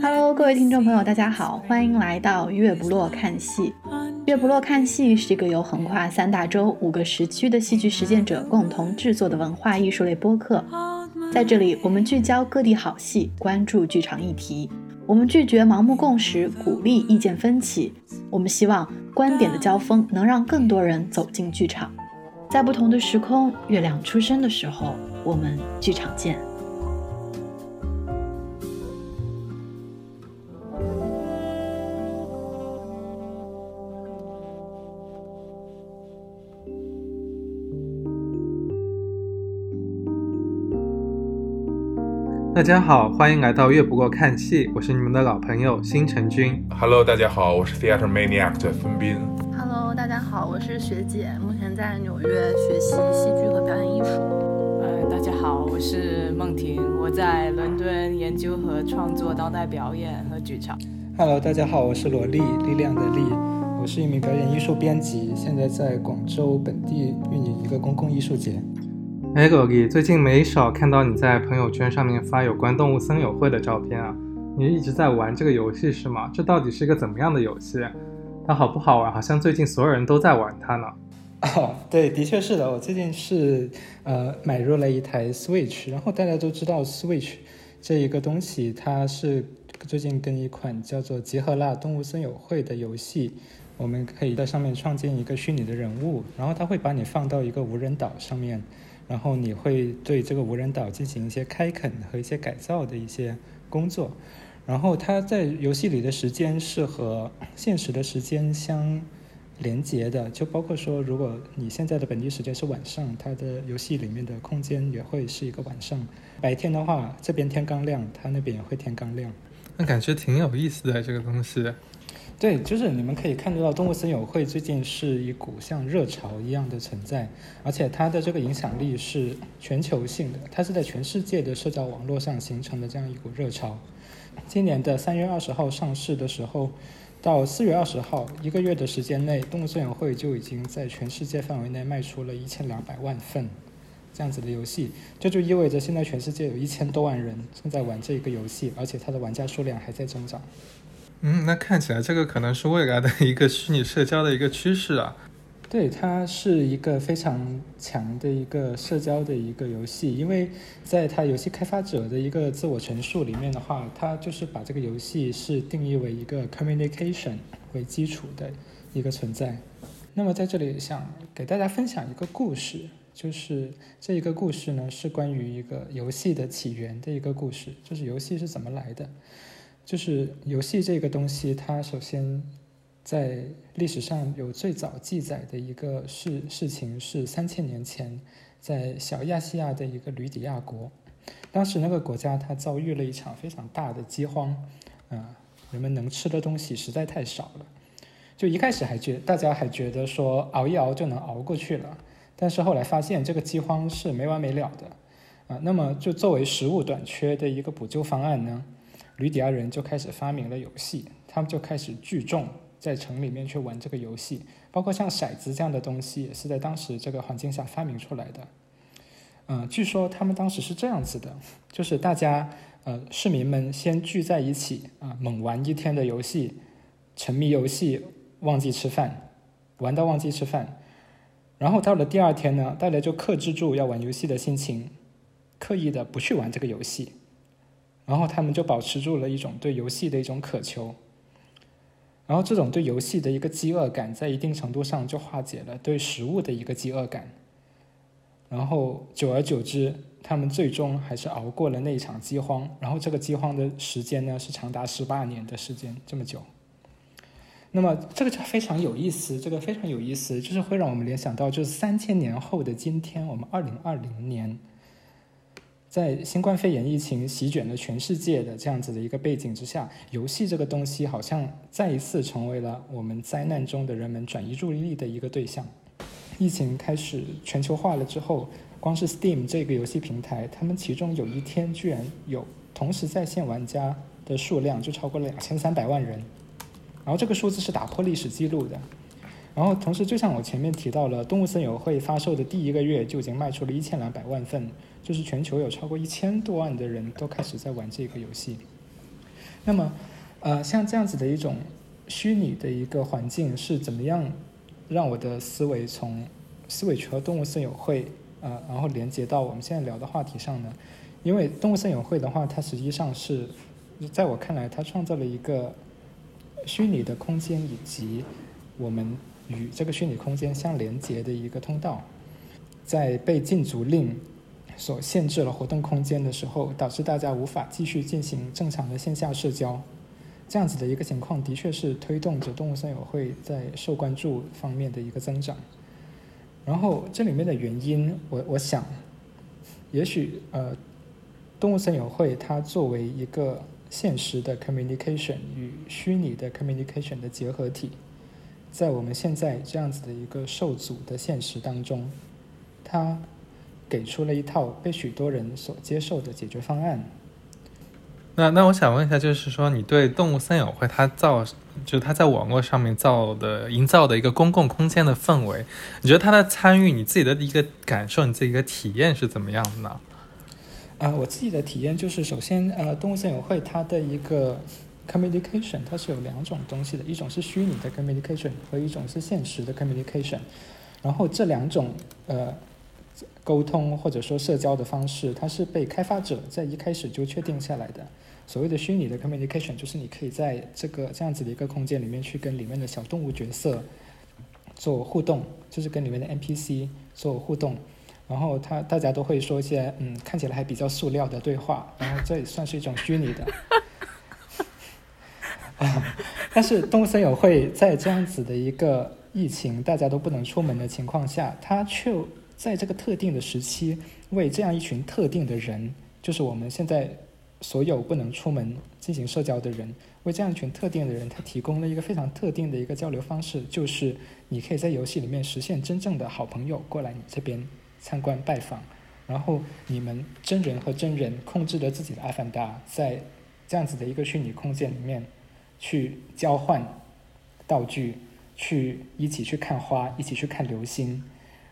Hello，各位听众朋友，大家好，欢迎来到月不落看戏。月不落看戏是一个由横跨三大洲、五个时区的戏剧实践者共同制作的文化艺术类播客。在这里，我们聚焦各地好戏，关注剧场议题。我们拒绝盲目共识，鼓励意见分歧。我们希望观点的交锋能让更多人走进剧场。在不同的时空，月亮出生的时候，我们剧场见。大家好，欢迎来到越不过看戏，我是你们的老朋友星辰君。Hello，大家好，我是 Theater Maniac 的孙斌。Hello，大家好，我是学姐，目前在纽约学习戏剧和表演艺术。呃，大家好，我是梦婷，我在伦敦研究和创作当代表演和剧场。Hello，大家好，我是罗莉，力量的力，我是一名表演艺术编辑，现在在广州本地运营一个公共艺术节。哎，罗莉，最近没少看到你在朋友圈上面发有关动物森友会的照片啊，你一直在玩这个游戏是吗？这到底是一个怎么样的游戏？它好不好玩？好像最近所有人都在玩它呢。哦，对，的确是的，我最近是呃买入了一台 Switch，然后大家都知道 Switch 这一个东西，它是最近跟一款叫做《集合啦动物森友会》的游戏，我们可以在上面创建一个虚拟的人物，然后它会把你放到一个无人岛上面，然后你会对这个无人岛进行一些开垦和一些改造的一些工作，然后它在游戏里的时间是和现实的时间相。连接的，就包括说，如果你现在的本地时间是晚上，它的游戏里面的空间也会是一个晚上。白天的话，这边天刚亮，它那边也会天刚亮。那感觉挺有意思的这个东西。对，就是你们可以看得到，动物森友会最近是一股像热潮一样的存在，而且它的这个影响力是全球性的，它是在全世界的社交网络上形成的这样一股热潮。今年的三月二十号上市的时候。到四月二十号，一个月的时间内，动物森友会就已经在全世界范围内卖出了一千两百万份这样子的游戏，这就意味着现在全世界有一千多万人正在玩这个游戏，而且它的玩家数量还在增长。嗯，那看起来这个可能是未来的一个虚拟社交的一个趋势啊。对，它是一个非常强的一个社交的一个游戏，因为在它游戏开发者的一个自我陈述里面的话，它就是把这个游戏是定义为一个 communication 为基础的一个存在。那么在这里想给大家分享一个故事，就是这一个故事呢是关于一个游戏的起源的一个故事，就是游戏是怎么来的。就是游戏这个东西，它首先。在历史上有最早记载的一个事事情是三千年前，在小亚细亚的一个吕底亚国，当时那个国家它遭遇了一场非常大的饥荒，啊、人们能吃的东西实在太少了，就一开始还觉大家还觉得说熬一熬就能熬过去了，但是后来发现这个饥荒是没完没了的，啊、那么就作为食物短缺的一个补救方案呢，吕底亚人就开始发明了游戏，他们就开始聚众。在城里面去玩这个游戏，包括像骰子这样的东西，也是在当时这个环境下发明出来的。嗯、据说他们当时是这样子的，就是大家呃市民们先聚在一起啊、猛玩一天的游戏，沉迷游戏，忘记吃饭，玩到忘记吃饭。然后到了第二天呢，大家就克制住要玩游戏的心情，刻意的不去玩这个游戏，然后他们就保持住了一种对游戏的一种渴求。然后这种对游戏的一个饥饿感，在一定程度上就化解了对食物的一个饥饿感。然后久而久之，他们最终还是熬过了那一场饥荒。然后这个饥荒的时间呢，是长达十八年的时间，这么久。那么这个就非常有意思，这个非常有意思，就是会让我们联想到，就是三千年后的今天，我们二零二零年。在新冠肺炎疫情席卷了全世界的这样子的一个背景之下，游戏这个东西好像再一次成为了我们灾难中的人们转移注意力的一个对象。疫情开始全球化了之后，光是 Steam 这个游戏平台，他们其中有一天居然有同时在线玩家的数量就超过了两千三百万人，然后这个数字是打破历史记录的。然后同时，就像我前面提到了，动物森友会发售的第一个月就已经卖出了一千两百万份，就是全球有超过一千多万的人都开始在玩这个游戏。那么，呃，像这样子的一种虚拟的一个环境是怎么样让我的思维从思维和动物森友会，呃，然后连接到我们现在聊的话题上呢？因为动物森友会的话，它实际上是在我看来，它创造了一个虚拟的空间以及我们。与这个虚拟空间相连接的一个通道，在被禁足令所限制了活动空间的时候，导致大家无法继续进行正常的线下社交，这样子的一个情况，的确是推动着动物森友会在受关注方面的一个增长。然后这里面的原因，我我想，也许呃，动物森友会它作为一个现实的 communication 与虚拟的 communication 的结合体。在我们现在这样子的一个受阻的现实当中，它给出了一套被许多人所接受的解决方案。那那我想问一下，就是说你对动物森友会它造，就是它在网络上面造的、营造的一个公共空间的氛围，你觉得它的参与，你自己的一个感受，你自己的体验是怎么样的呢？啊，我自己的体验就是，首先，呃，动物森友会它的一个。communication 它是有两种东西的，一种是虚拟的 communication 和一种是现实的 communication。然后这两种呃沟通或者说社交的方式，它是被开发者在一开始就确定下来的。所谓的虚拟的 communication 就是你可以在这个这样子的一个空间里面去跟里面的小动物角色做互动，就是跟里面的 NPC 做互动。然后他大家都会说一些嗯看起来还比较塑料的对话，然后这也算是一种虚拟的。啊，但是动物森友会在这样子的一个疫情大家都不能出门的情况下，它却在这个特定的时期为这样一群特定的人，就是我们现在所有不能出门进行社交的人，为这样一群特定的人，他提供了一个非常特定的一个交流方式，就是你可以在游戏里面实现真正的好朋友过来你这边参观拜访，然后你们真人和真人控制着自己的阿凡达，在这样子的一个虚拟空间里面。去交换道具，去一起去看花，一起去看流星，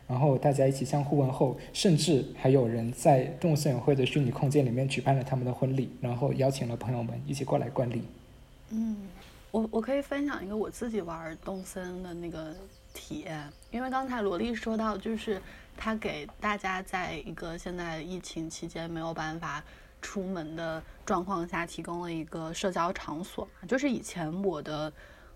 然后大家一起相互问候，甚至还有人在动物森友会的虚拟空间里面举办了他们的婚礼，然后邀请了朋友们一起过来观礼。嗯，我我可以分享一个我自己玩动森的那个体验，因为刚才萝莉说到，就是他给大家在一个现在疫情期间没有办法。出门的状况下提供了一个社交场所，就是以前我的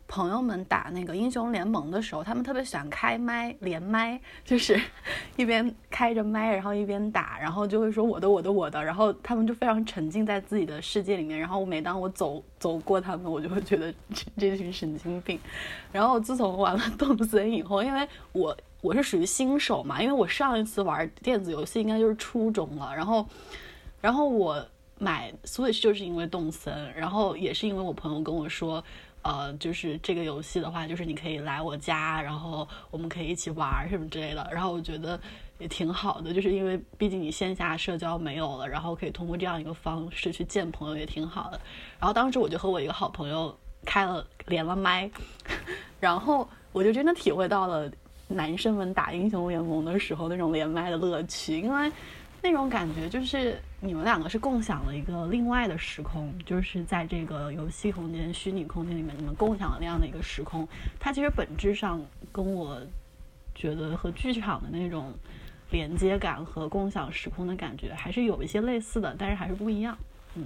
朋友们打那个英雄联盟的时候，他们特别喜欢开麦连麦，就是 一边开着麦，然后一边打，然后就会说我的我的我的，然后他们就非常沉浸在自己的世界里面，然后每当我走走过他们，我就会觉得这这群神经病。然后自从玩了动森以后，因为我我是属于新手嘛，因为我上一次玩电子游戏应该就是初中了，然后。然后我买 Switch 就是因为动森，然后也是因为我朋友跟我说，呃，就是这个游戏的话，就是你可以来我家，然后我们可以一起玩什么之类的。然后我觉得也挺好的，就是因为毕竟你线下社交没有了，然后可以通过这样一个方式去见朋友也挺好的。然后当时我就和我一个好朋友开了连了麦，然后我就真的体会到了男生们打英雄联盟的时候那种连麦的乐趣，因为。那种感觉就是你们两个是共享了一个另外的时空，就是在这个游戏空间、虚拟空间里面，你们共享了那样的一个时空。它其实本质上跟我觉得和剧场的那种连接感和共享时空的感觉还是有一些类似的，但是还是不一样。嗯，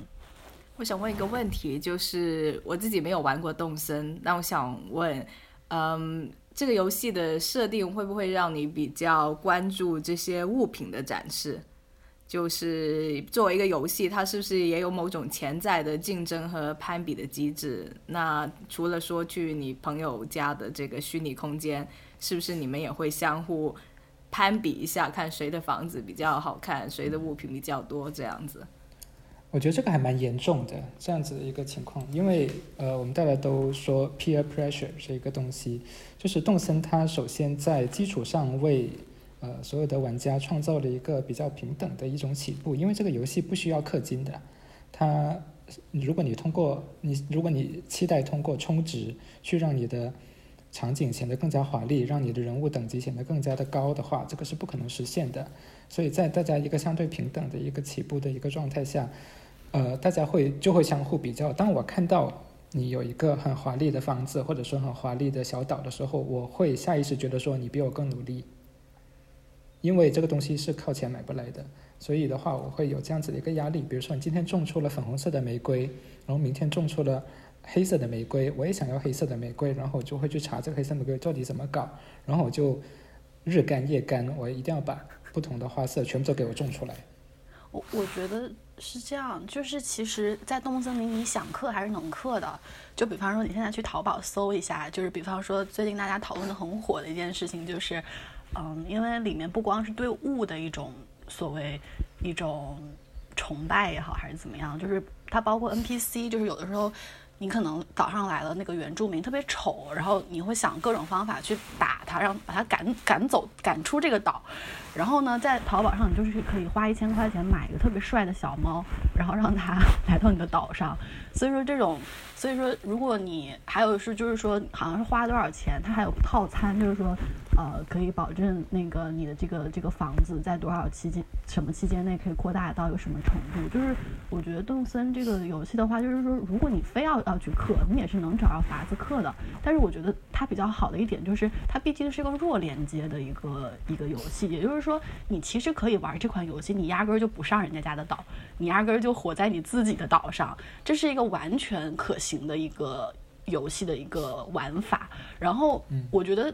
我想问一个问题，就是我自己没有玩过动森，那我想问，嗯，这个游戏的设定会不会让你比较关注这些物品的展示？就是作为一个游戏，它是不是也有某种潜在的竞争和攀比的机制？那除了说去你朋友家的这个虚拟空间，是不是你们也会相互攀比一下，看谁的房子比较好看，谁的物品比较多这样子？我觉得这个还蛮严重的，这样子的一个情况，因为呃，我们大家都说 peer pressure 这一个东西，就是动森它首先在基础上为呃，所有的玩家创造了一个比较平等的一种起步，因为这个游戏不需要氪金的。它，如果你通过你，如果你期待通过充值去让你的场景显得更加华丽，让你的人物等级显得更加的高的话，这个是不可能实现的。所以在大家一个相对平等的一个起步的一个状态下，呃，大家会就会相互比较。当我看到你有一个很华丽的房子，或者说很华丽的小岛的时候，我会下意识觉得说你比我更努力，因为这个东西是靠钱买不来的。所以的话，我会有这样子的一个压力。比如说，你今天种出了粉红色的玫瑰，然后明天种出了黑色的玫瑰，我也想要黑色的玫瑰，然后我就会去查这个黑色玫瑰到底怎么搞，然后我就日干夜干，我一定要把不同的花色全部都给我种出来。我我觉得是这样，就是其实，在动物森林，你想刻还是能刻的。就比方说，你现在去淘宝搜一下，就是比方说，最近大家讨论的很火的一件事情，就是，嗯，因为里面不光是对物的一种。所谓一种崇拜也好，还是怎么样，就是它包括 NPC，就是有的时候你可能岛上来了那个原住民特别丑，然后你会想各种方法去打他，让把他赶赶走，赶出这个岛。然后呢，在淘宝上你就是可以花一千块钱买一个特别帅的小猫，然后让它 来到你的岛上。所以说这种，所以说如果你还有是就是说好像是花多少钱，它还有套餐，就是说。呃，可以保证那个你的这个这个房子在多少期间、什么期间内可以扩大到一个什么程度？就是我觉得动森这个游戏的话，就是说如果你非要要去氪，你也是能找到法子氪的。但是我觉得它比较好的一点就是，它毕竟是个弱连接的一个一个游戏，也就是说，你其实可以玩这款游戏，你压根儿就不上人家家的岛，你压根儿就活在你自己的岛上，这是一个完全可行的一个游戏的一个玩法。然后我觉得。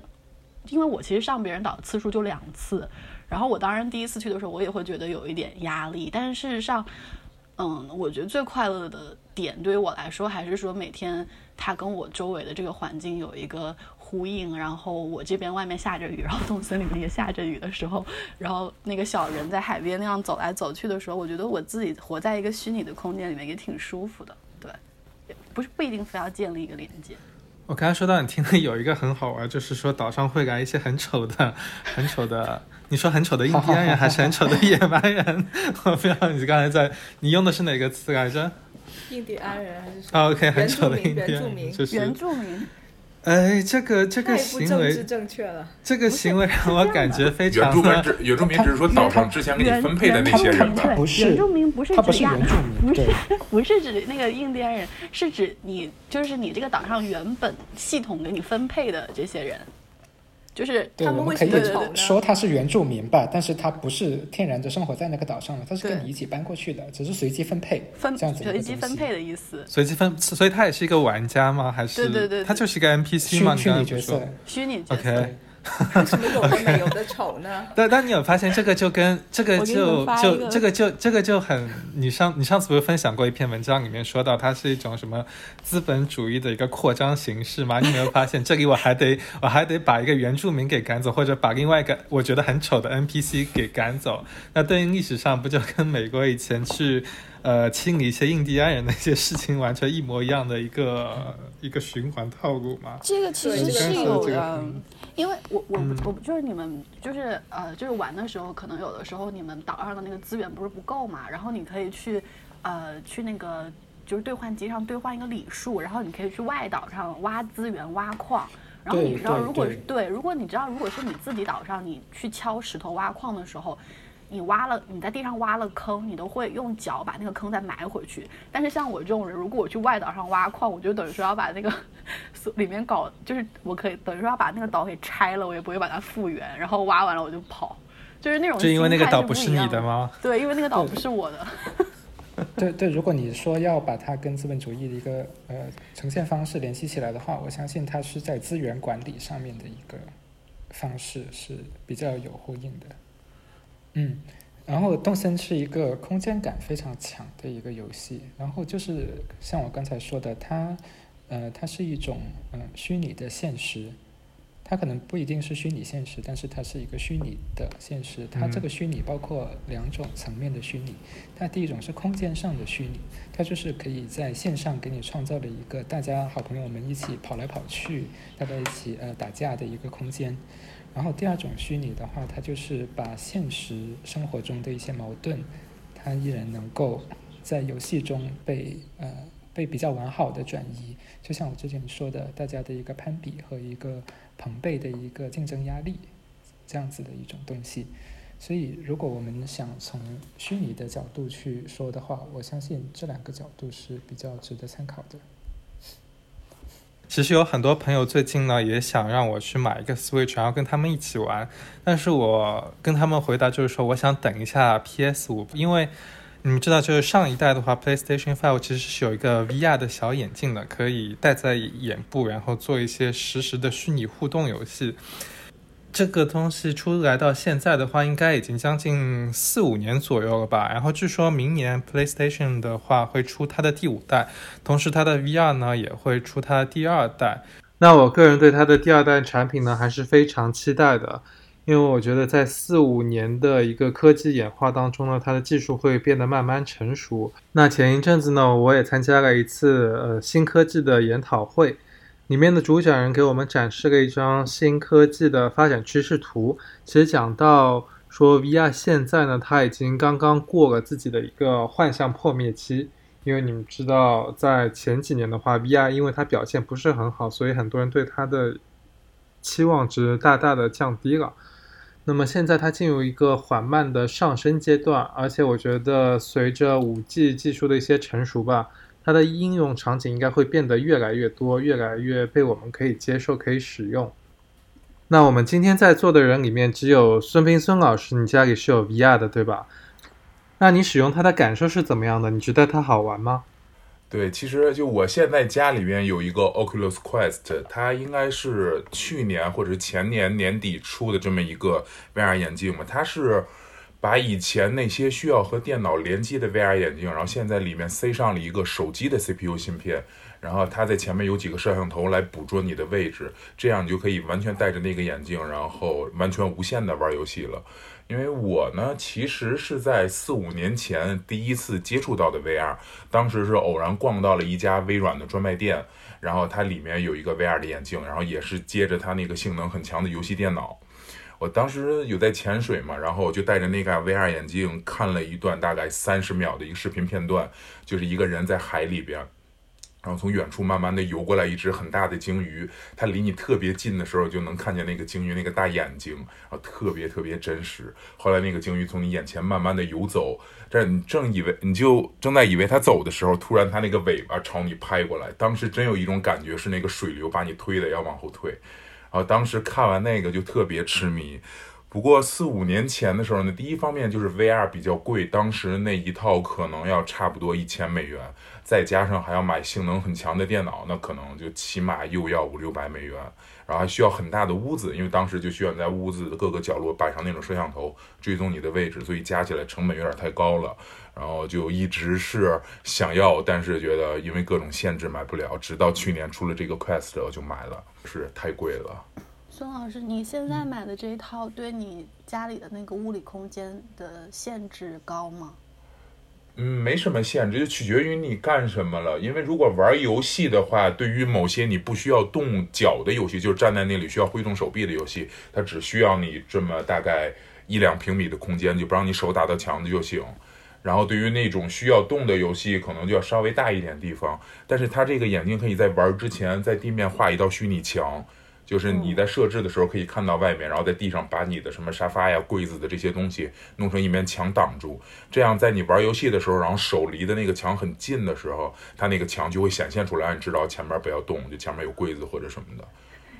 因为我其实上别人岛次数就两次，然后我当然第一次去的时候，我也会觉得有一点压力。但是事实上，嗯，我觉得最快乐的点对于我来说，还是说每天它跟我周围的这个环境有一个呼应。然后我这边外面下着雨，然后动森里面也下着雨的时候，然后那个小人在海边那样走来走去的时候，我觉得我自己活在一个虚拟的空间里面也挺舒服的。对，不是不一定非要建立一个连接。我刚才说到你听的有一个很好玩，就是说岛上会来一些很丑的、很丑的，你说很丑的印第安人还是很丑的野蛮人？我不知道你刚才在你用的是哪个词来着？印第安人还是什么？OK，很丑的印第安人，就是原住民。哎，这个这个行为，这个行为让我感觉非常。原住民只原住民只是说岛上之前给你分配的那些人吧？不是原住民，不是指原住民，不是不是指那个印第安人，是指你就是你这个岛上原本系统给你分配的这些人。就是他们可以说他是原住民吧，但是他不是天然的生活在那个岛上的，他是跟你一起搬过去的，只是随机分配，分这样子随机分配的意思。随机分，所以他也是一个玩家吗？还是对对对，他就是一个 NPC 吗？虚拟角色，虚拟角色。OK。为什么有的美有的丑呢？但但你有发现这个就跟这个就就这个就这个就很，你上你上次不是分享过一篇文章里面说到它是一种什么资本主义的一个扩张形式吗？你有没有发现这里我还得 我还得把一个原住民给赶走，或者把另外一个我觉得很丑的 NPC 给赶走？那对应历史上不就跟美国以前去？呃，清理一些印第安人的一些事情，完全一模一样的一个一个循环套路嘛？这个其实是有的，因为我我我就是你们就是呃就是玩的时候，可能有的时候你们岛上的那个资源不是不够嘛，然后你可以去呃去那个就是兑换机上兑换一个礼数，然后你可以去外岛上挖资源挖矿，然后你知道如果对如果你知道如果是你自己岛上你去敲石头挖矿的时候。你挖了，你在地上挖了坑，你都会用脚把那个坑再埋回去。但是像我这种人，如果我去外岛上挖矿，我就等于说要把那个 里面搞，就是我可以等于说要把那个岛给拆了，我也不会把它复原。然后挖完了我就跑，就是那种。就因为那个岛不是你的吗？对，因为那个岛不是我的。对对，如果你说要把它跟资本主义的一个呃呈现方式联系起来的话，我相信它是在资源管理上面的一个方式是比较有呼应的。嗯，然后动森是一个空间感非常强的一个游戏，然后就是像我刚才说的，它，呃，它是一种嗯虚拟的现实，它可能不一定是虚拟现实，但是它是一个虚拟的现实。它这个虚拟包括两种层面的虚拟，它第一种是空间上的虚拟，它就是可以在线上给你创造了一个大家好朋友们一起跑来跑去，大家一起呃打架的一个空间。然后第二种虚拟的话，它就是把现实生活中的一些矛盾，它依然能够在游戏中被呃被比较完好的转移。就像我之前说的，大家的一个攀比和一个朋辈的一个竞争压力，这样子的一种东西。所以，如果我们想从虚拟的角度去说的话，我相信这两个角度是比较值得参考的。其实有很多朋友最近呢也想让我去买一个 Switch，然后跟他们一起玩，但是我跟他们回答就是说，我想等一下 PS 五，因为你们知道，就是上一代的话，PlayStation Five 其实是有一个 VR 的小眼镜的，可以戴在眼部，然后做一些实时的虚拟互动游戏。这个东西出来到现在的话，应该已经将近四五年左右了吧。然后据说明年 PlayStation 的话会出它的第五代，同时它的 VR 呢也会出它的第二代。那我个人对它的第二代产品呢还是非常期待的，因为我觉得在四五年的一个科技演化当中呢，它的技术会变得慢慢成熟。那前一阵子呢，我也参加了一次呃新科技的研讨会。里面的主讲人给我们展示了一张新科技的发展趋势图，其实讲到说 VR 现在呢，它已经刚刚过了自己的一个幻象破灭期，因为你们知道，在前几年的话，VR 因为它表现不是很好，所以很多人对它的期望值大大的降低了。那么现在它进入一个缓慢的上升阶段，而且我觉得随着 5G 技术的一些成熟吧。它的应用场景应该会变得越来越多，越来越被我们可以接受、可以使用。那我们今天在座的人里面，只有孙斌孙老师，你家里是有 VR 的，对吧？那你使用它的感受是怎么样的？你觉得它好玩吗？对，其实就我现在家里边有一个 Oculus Quest，它应该是去年或者前年年底出的这么一个 VR 眼镜嘛，它是。把以前那些需要和电脑联机的 VR 眼镜，然后现在里面塞上了一个手机的 CPU 芯片，然后它在前面有几个摄像头来捕捉你的位置，这样你就可以完全戴着那个眼镜，然后完全无线的玩游戏了。因为我呢，其实是在四五年前第一次接触到的 VR，当时是偶然逛到了一家微软的专卖店，然后它里面有一个 VR 的眼镜，然后也是接着它那个性能很强的游戏电脑。我当时有在潜水嘛，然后我就戴着那个 VR 眼镜看了一段大概三十秒的一个视频片段，就是一个人在海里边，然后从远处慢慢的游过来一只很大的鲸鱼，它离你特别近的时候就能看见那个鲸鱼那个大眼睛，然后特别特别真实。后来那个鲸鱼从你眼前慢慢的游走，这你正以为你就正在以为它走的时候，突然它那个尾巴朝你拍过来，当时真有一种感觉是那个水流把你推的要往后退。啊当时看完那个就特别痴迷，不过四五年前的时候呢，第一方面就是 VR 比较贵，当时那一套可能要差不多一千美元，再加上还要买性能很强的电脑，那可能就起码又要五六百美元，然后还需要很大的屋子，因为当时就需要在屋子的各个角落摆上那种摄像头追踪你的位置，所以加起来成本有点太高了。然后就一直是想要，但是觉得因为各种限制买不了，直到去年出了这个 Quest 我就买了，是太贵了。孙老师，你现在买的这一套对你家里的那个物理空间的限制高吗？嗯没什么限制，就取决于你干什么了。因为如果玩游戏的话，对于某些你不需要动脚的游戏，就是站在那里需要挥动手臂的游戏，它只需要你这么大概一两平米的空间，就不让你手打到墙的就行。然后对于那种需要动的游戏，可能就要稍微大一点地方。但是它这个眼镜可以在玩之前，在地面画一道虚拟墙，就是你在设置的时候可以看到外面，然后在地上把你的什么沙发呀、柜子的这些东西弄成一面墙挡住。这样在你玩游戏的时候，然后手离的那个墙很近的时候，它那个墙就会显现出来，你知道前面不要动，就前面有柜子或者什么的。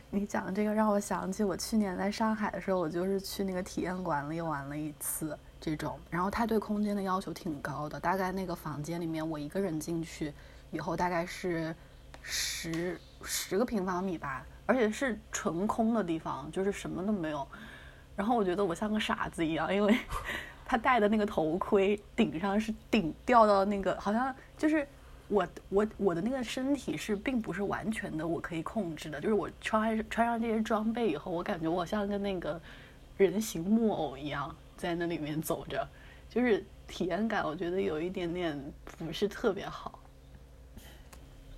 你讲这个让我想起我去年在上海的时候，我就是去那个体验馆里玩了一次。这种，然后它对空间的要求挺高的，大概那个房间里面，我一个人进去以后，大概是十十个平方米吧，而且是纯空的地方，就是什么都没有。然后我觉得我像个傻子一样，因为 他戴的那个头盔顶上是顶掉到那个，好像就是我我我的那个身体是并不是完全的我可以控制的，就是我穿穿上这些装备以后，我感觉我像个那个人形木偶一样。在那里面走着，就是体验感，我觉得有一点点不是特别好。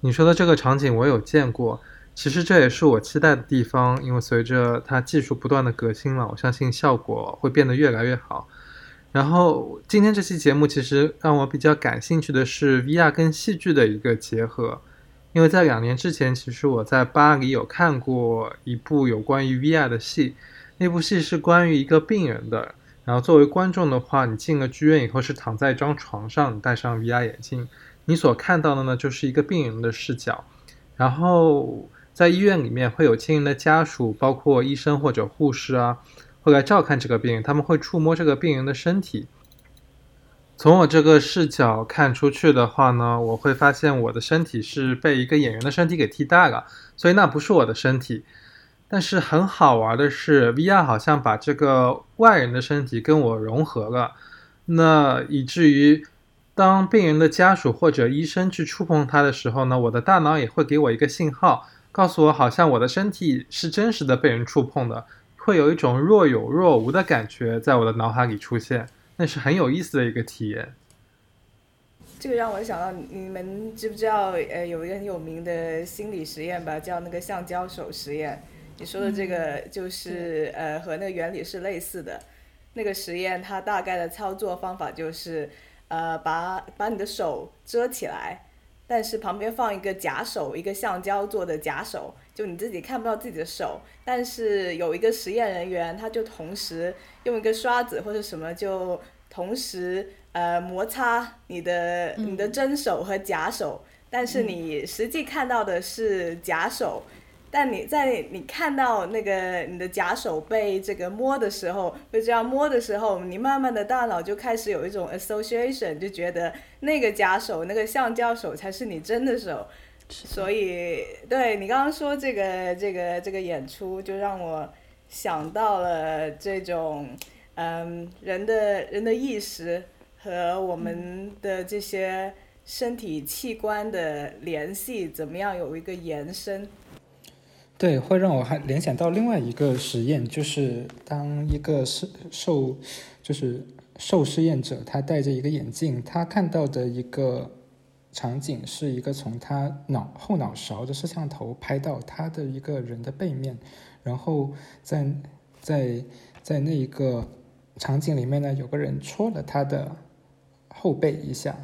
你说的这个场景我有见过，其实这也是我期待的地方，因为随着它技术不断的革新嘛，我相信效果会变得越来越好。然后今天这期节目其实让我比较感兴趣的是 VR 跟戏剧的一个结合，因为在两年之前，其实我在巴黎有看过一部有关于 VR 的戏，那部戏是关于一个病人的。然后作为观众的话，你进了剧院以后是躺在一张床上，戴上 VR 眼镜，你所看到的呢就是一个病人的视角。然后在医院里面会有亲人的家属，包括医生或者护士啊。会来照看这个病人，他们会触摸这个病人的身体。从我这个视角看出去的话呢，我会发现我的身体是被一个演员的身体给替代了，所以那不是我的身体。但是很好玩的是，VR 好像把这个外人的身体跟我融合了，那以至于当病人的家属或者医生去触碰他的时候呢，我的大脑也会给我一个信号，告诉我好像我的身体是真实的被人触碰的。会有一种若有若无的感觉在我的脑海里出现，那是很有意思的一个体验。这个让我想到，你们知不知道？呃，有一个很有名的心理实验吧，叫那个橡胶手实验。你说的这个就是呃，和那个原理是类似的。那个实验它大概的操作方法就是，呃，把把你的手遮起来，但是旁边放一个假手，一个橡胶做的假手。就你自己看不到自己的手，但是有一个实验人员，他就同时用一个刷子或者什么，就同时呃摩擦你的你的真手和假手，但是你实际看到的是假手。但你在你看到那个你的假手被这个摸的时候，被这样摸的时候，你慢慢的大脑就开始有一种 association，就觉得那个假手、那个橡胶手才是你真的手。所以，对你刚刚说这个这个这个演出，就让我想到了这种，嗯，人的人的意识和我们的这些身体器官的联系，怎么样有一个延伸？对，会让我还联想到另外一个实验，就是当一个受受就是受试验者，他戴着一个眼镜，他看到的一个。场景是一个从他脑后脑勺的摄像头拍到他的一个人的背面，然后在在在那一个场景里面呢，有个人戳了他的后背一下，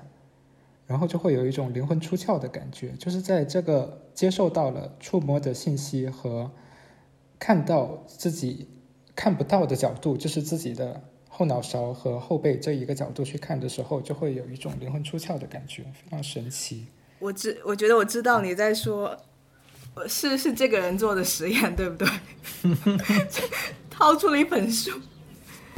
然后就会有一种灵魂出窍的感觉，就是在这个接受到了触摸的信息和看到自己看不到的角度，就是自己的。后脑勺和后背这一个角度去看的时候，就会有一种灵魂出窍的感觉，非常神奇。我知，我觉得我知道你在说，是是这个人做的实验，对不对？掏出了一本书，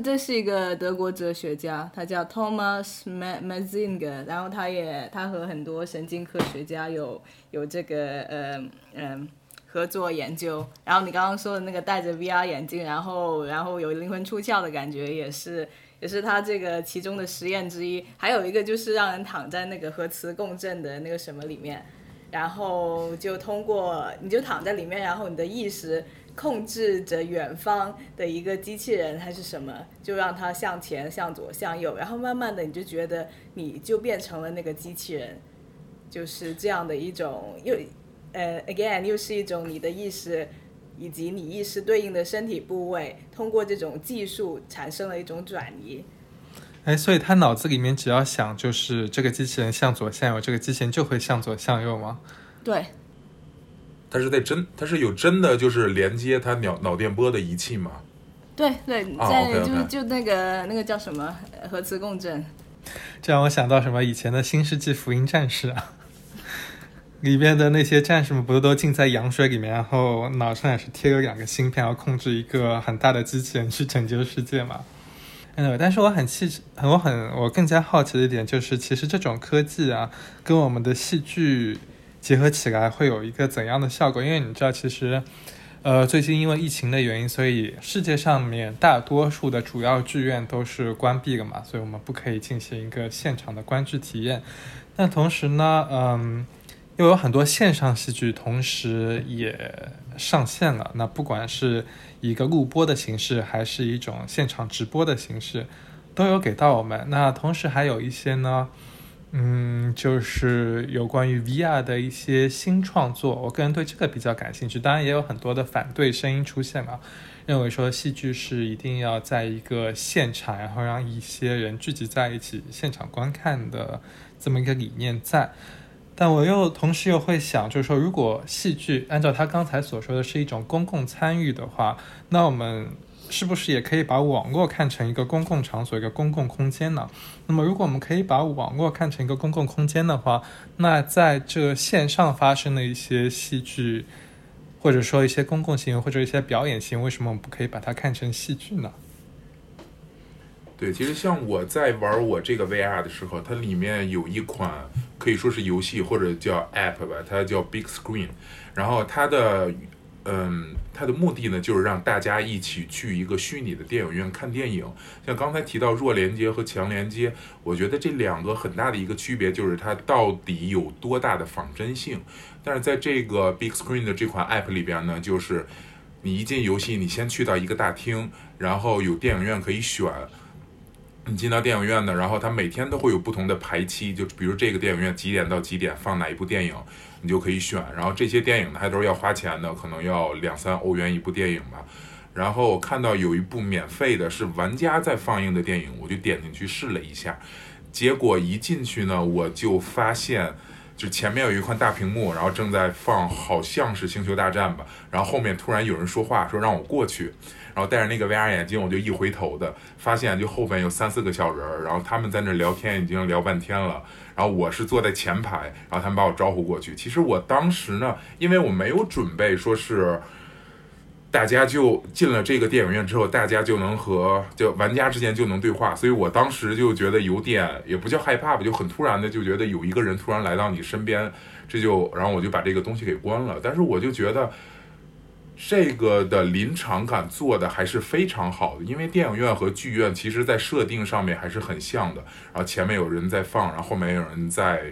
这是一个德国哲学家，他叫 Thomas Mazinger，然后他也他和很多神经科学家有有这个呃嗯。合作研究，然后你刚刚说的那个戴着 VR 眼镜，然后然后有灵魂出窍的感觉，也是也是他这个其中的实验之一。还有一个就是让人躺在那个核磁共振的那个什么里面，然后就通过你就躺在里面，然后你的意识控制着远方的一个机器人还是什么，就让它向前、向左、向右，然后慢慢的你就觉得你就变成了那个机器人，就是这样的一种又。呃，again，又是一种你的意识以及你意识对应的身体部位，通过这种技术产生了一种转移。哎，所以他脑子里面只要想就是这个机器人向左向右，这个机器人就会向左向右吗？对。它是在真，它是有真的就是连接它脑脑电波的仪器吗？对对，在就就那个那个叫什么核磁共振。这让我想到什么？以前的新世纪福音战士啊。里边的那些战士们不是都浸在羊水里面，然后脑上也是贴有两个芯片，要控制一个很大的机器人去拯救世界嘛？嗯，但是我很气，我很我更加好奇的一点就是，其实这种科技啊，跟我们的戏剧结合起来会有一个怎样的效果？因为你知道，其实，呃，最近因为疫情的原因，所以世界上面大多数的主要剧院都是关闭了嘛，所以我们不可以进行一个现场的观剧体验。那同时呢，嗯。又有很多线上戏剧同时也上线了，那不管是一个录播的形式，还是一种现场直播的形式，都有给到我们。那同时还有一些呢，嗯，就是有关于 VR 的一些新创作，我个人对这个比较感兴趣。当然，也有很多的反对声音出现嘛，认为说戏剧是一定要在一个现场，然后让一些人聚集在一起现场观看的这么一个理念在。但我又同时又会想，就是说，如果戏剧按照他刚才所说的是一种公共参与的话，那我们。是不是也可以把网络看成一个公共场所、一个公共空间呢？那么，如果我们可以把网络看成一个公共空间的话，那在这线上发生的一些戏剧，或者说一些公共行为或者一些表演行为，为什么我们不可以把它看成戏剧呢？对，其实像我在玩我这个 VR 的时候，它里面有一款可以说是游戏或者叫 App 吧，它叫 Big Screen，然后它的。嗯，它的目的呢，就是让大家一起去一个虚拟的电影院看电影。像刚才提到弱连接和强连接，我觉得这两个很大的一个区别就是它到底有多大的仿真性。但是在这个 Big Screen 的这款 App 里边呢，就是你一进游戏，你先去到一个大厅，然后有电影院可以选。你进到电影院呢，然后它每天都会有不同的排期，就比如这个电影院几点到几点放哪一部电影。你就可以选，然后这些电影呢还都是要花钱的，可能要两三欧元一部电影吧。然后我看到有一部免费的，是玩家在放映的电影，我就点进去试了一下。结果一进去呢，我就发现，就前面有一块大屏幕，然后正在放，好像是《星球大战》吧。然后后面突然有人说话，说让我过去。然后戴着那个 VR 眼镜，我就一回头的发现，就后边有三四个小人儿，然后他们在那聊天，已经聊半天了。然后我是坐在前排，然后他们把我招呼过去。其实我当时呢，因为我没有准备说是大家就进了这个电影院之后，大家就能和就玩家之间就能对话，所以我当时就觉得有点也不叫害怕吧，就很突然的就觉得有一个人突然来到你身边，这就然后我就把这个东西给关了。但是我就觉得。这个的临场感做的还是非常好的，因为电影院和剧院其实在设定上面还是很像的。然后前面有人在放，然后后面有人在，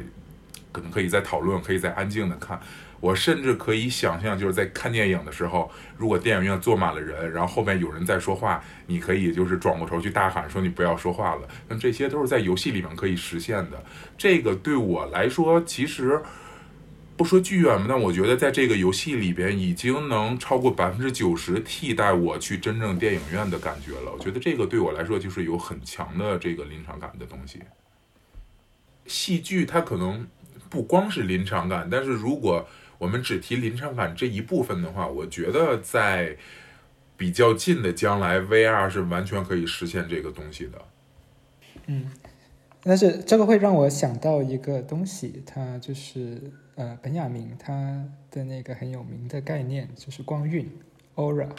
可能可以在讨论，可以在安静的看。我甚至可以想象，就是在看电影的时候，如果电影院坐满了人，然后后面有人在说话，你可以就是转过头去大喊说你不要说话了。那这些都是在游戏里面可以实现的。这个对我来说，其实。不说剧院嘛，但我觉得在这个游戏里边已经能超过百分之九十替代我去真正电影院的感觉了。我觉得这个对我来说就是有很强的这个临场感的东西。戏剧它可能不光是临场感，但是如果我们只提临场感这一部分的话，我觉得在比较近的将来，VR 是完全可以实现这个东西的。嗯，但是这个会让我想到一个东西，它就是。呃，本雅明他的那个很有名的概念就是光晕，aura，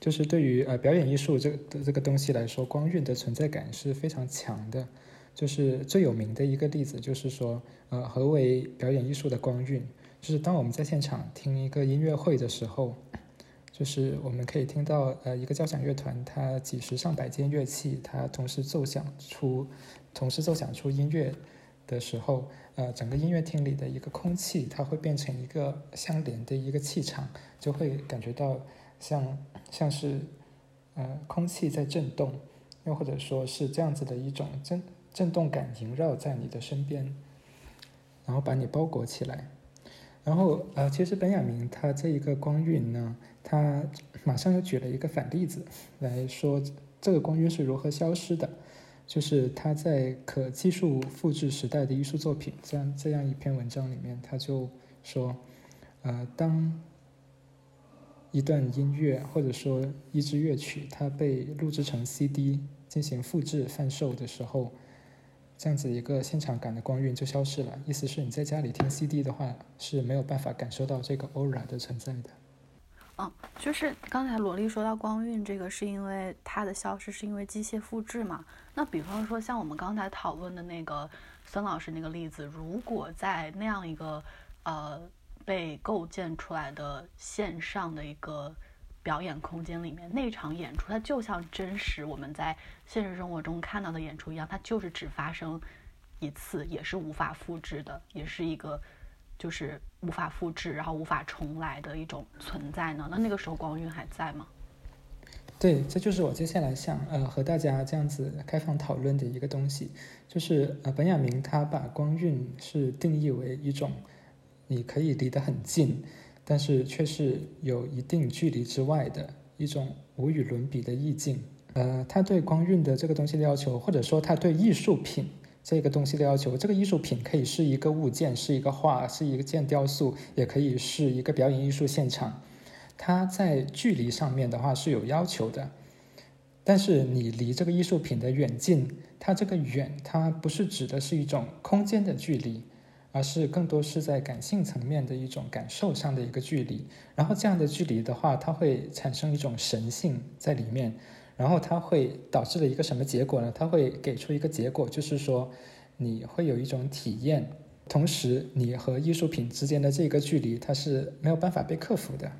就是对于呃表演艺术这个这个东西来说，光晕的存在感是非常强的。就是最有名的一个例子，就是说，呃，何为表演艺术的光晕？就是当我们在现场听一个音乐会的时候，就是我们可以听到呃一个交响乐团，它几十上百件乐器，它同时奏响出，同时奏响出音乐的时候。呃，整个音乐厅里的一个空气，它会变成一个相连的一个气场，就会感觉到像像是呃空气在震动，又或者说是这样子的一种震震动感萦绕在你的身边，然后把你包裹起来。然后呃，其实本雅明他这一个光晕呢，他马上又举了一个反例子来说，这个光晕是如何消失的。就是他在可技术复制时代的艺术作品这样这样一篇文章里面，他就说，呃，当一段音乐或者说一支乐曲，它被录制成 CD 进行复制贩售的时候，这样子一个现场感的光晕就消失了。意思是你在家里听 CD 的话是没有办法感受到这个 aura 的存在的。嗯，就是刚才萝莉说到光晕这个，是因为它的消失是因为机械复制嘛？那比方说像我们刚才讨论的那个孙老师那个例子，如果在那样一个呃被构建出来的线上的一个表演空间里面，那场演出它就像真实我们在现实生活中看到的演出一样，它就是只发生一次，也是无法复制的，也是一个。就是无法复制，然后无法重来的一种存在呢？那那个时候光晕还在吗？对，这就是我接下来想呃和大家这样子开放讨论的一个东西，就是呃本雅明他把光晕是定义为一种你可以离得很近，但是却是有一定距离之外的一种无与伦比的意境。呃，他对光晕的这个东西的要求，或者说他对艺术品这个东西的要求，这个艺术品可以是一个物件，是一个画，是一个件雕塑，也可以是一个表演艺术现场。它在距离上面的话是有要求的，但是你离这个艺术品的远近，它这个远，它不是指的是一种空间的距离，而是更多是在感性层面的一种感受上的一个距离。然后这样的距离的话，它会产生一种神性在里面。然后它会导致了一个什么结果呢？它会给出一个结果，就是说你会有一种体验，同时你和艺术品之间的这个距离，它是没有办法被克服的。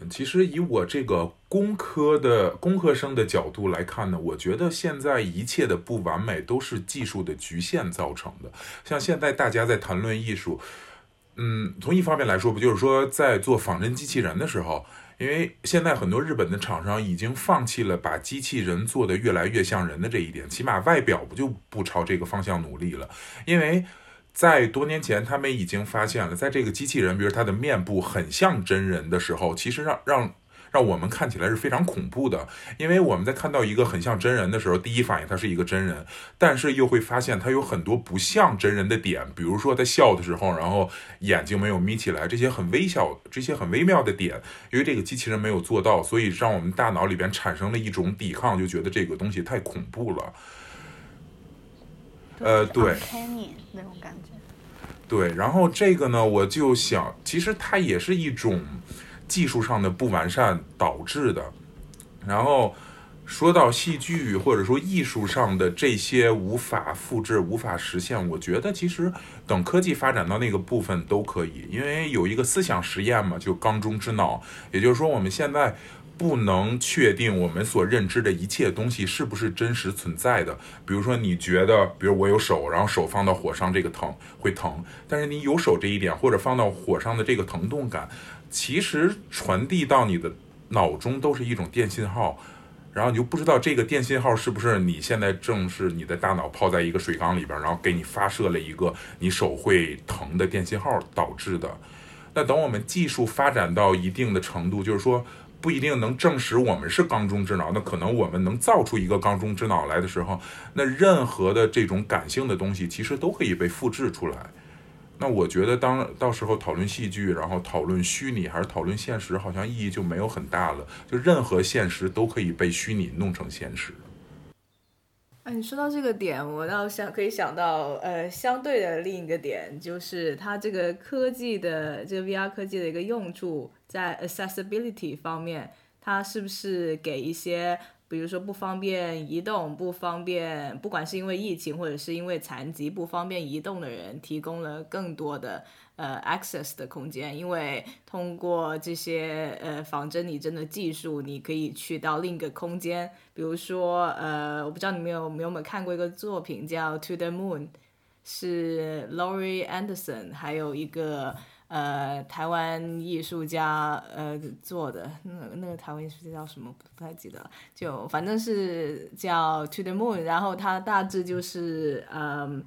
嗯，其实以我这个工科的工科生的角度来看呢，我觉得现在一切的不完美都是技术的局限造成的。像现在大家在谈论艺术，嗯，从一方面来说，不就是说在做仿真机器人的时候。因为现在很多日本的厂商已经放弃了把机器人做得越来越像人的这一点，起码外表不就不朝这个方向努力了。因为在多年前，他们已经发现了，在这个机器人，比如它的面部很像真人的时候，其实让让。让我们看起来是非常恐怖的，因为我们在看到一个很像真人的时候，第一反应他是一个真人，但是又会发现他有很多不像真人的点，比如说他笑的时候，然后眼睛没有眯起来，这些很微小、这些很微妙的点，因为这个机器人没有做到，所以让我们大脑里边产生了一种抵抗，就觉得这个东西太恐怖了。呃，对，那种感觉。对，然后这个呢，我就想，其实它也是一种。技术上的不完善导致的，然后说到戏剧或者说艺术上的这些无法复制、无法实现，我觉得其实等科技发展到那个部分都可以，因为有一个思想实验嘛，就缸中之脑，也就是说我们现在不能确定我们所认知的一切东西是不是真实存在的。比如说你觉得，比如我有手，然后手放到火上这个疼会疼，但是你有手这一点或者放到火上的这个疼痛感。其实传递到你的脑中都是一种电信号，然后你就不知道这个电信号是不是你现在正是你的大脑泡在一个水缸里边，然后给你发射了一个你手会疼的电信号导致的。那等我们技术发展到一定的程度，就是说不一定能证实我们是缸中之脑，那可能我们能造出一个缸中之脑来的时候，那任何的这种感性的东西其实都可以被复制出来。那我觉得，当到时候讨论戏剧，然后讨论虚拟还是讨论现实，好像意义就没有很大了。就任何现实都可以被虚拟弄成现实。哎，你说到这个点，我倒想可以想到，呃，相对的另一个点，就是它这个科技的这个 VR 科技的一个用处，在 accessibility 方面，它是不是给一些？比如说不方便移动，不方便，不管是因为疫情或者是因为残疾不方便移动的人，提供了更多的呃 access 的空间。因为通过这些呃仿真拟真的技术，你可以去到另一个空间。比如说呃，我不知道你们有没有没有看过一个作品叫《To the Moon》，是 Laurie Anderson，还有一个。呃，台湾艺术家呃做的那那个台湾艺术家叫什么？不太记得，就反正是叫 To the Moon，然后它大致就是呃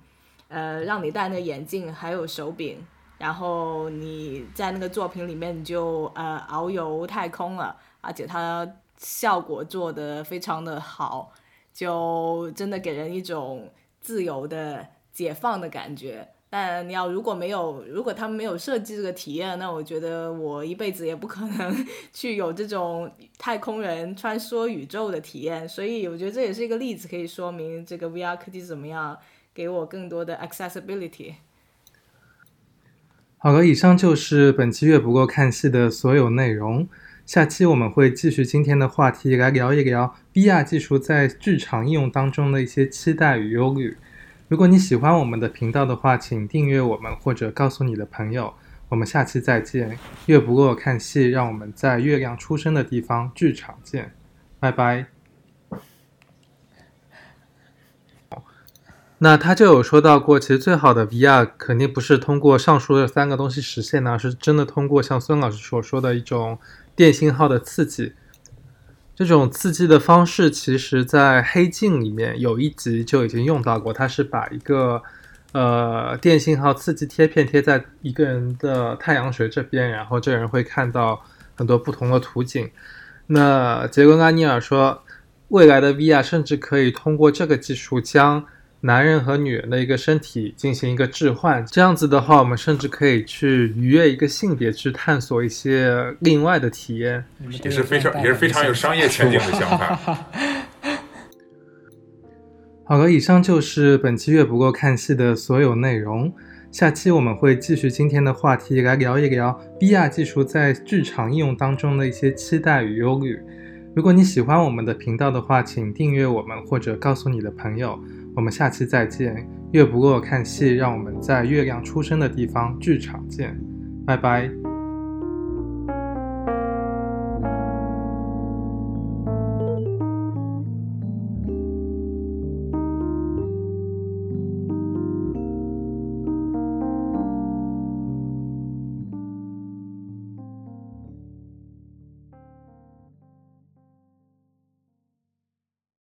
呃让你戴那个眼镜，还有手柄，然后你在那个作品里面你就呃遨游太空了，而且它效果做的非常的好，就真的给人一种自由的解放的感觉。但你要如果没有，如果他们没有设计这个体验，那我觉得我一辈子也不可能 去有这种太空人穿梭宇宙的体验。所以我觉得这也是一个例子，可以说明这个 VR 科技怎么样给我更多的 accessibility。好了，以上就是本期月不够看戏的所有内容。下期我们会继续今天的话题，来聊一聊 VR 技术在剧场应用当中的一些期待与忧虑。如果你喜欢我们的频道的话，请订阅我们或者告诉你的朋友。我们下期再见。月不过看戏，让我们在月亮出生的地方剧场见。拜拜。那他就有说到过，其实最好的 VR 肯定不是通过上述的三个东西实现呢，而是真的通过像孙老师所说的一种电信号的刺激。这种刺激的方式，其实在《黑镜》里面有一集就已经用到过。它是把一个呃电信号刺激贴片贴在一个人的太阳穴这边，然后这人会看到很多不同的图景。那杰伦·阿尼尔说，未来的 VR 甚至可以通过这个技术将。男人和女人的一个身体进行一个置换，这样子的话，我们甚至可以去逾越一个性别，去探索一些另外的体验，也是非常也是非常有商业前景的想法。好了，以上就是本期月不够看戏的所有内容。下期我们会继续今天的话题，来聊一聊 VR 技术在剧场应用当中的一些期待与忧虑。如果你喜欢我们的频道的话，请订阅我们或者告诉你的朋友。我们下期再见。月不过看戏，让我们在月亮出生的地方剧场见。拜拜。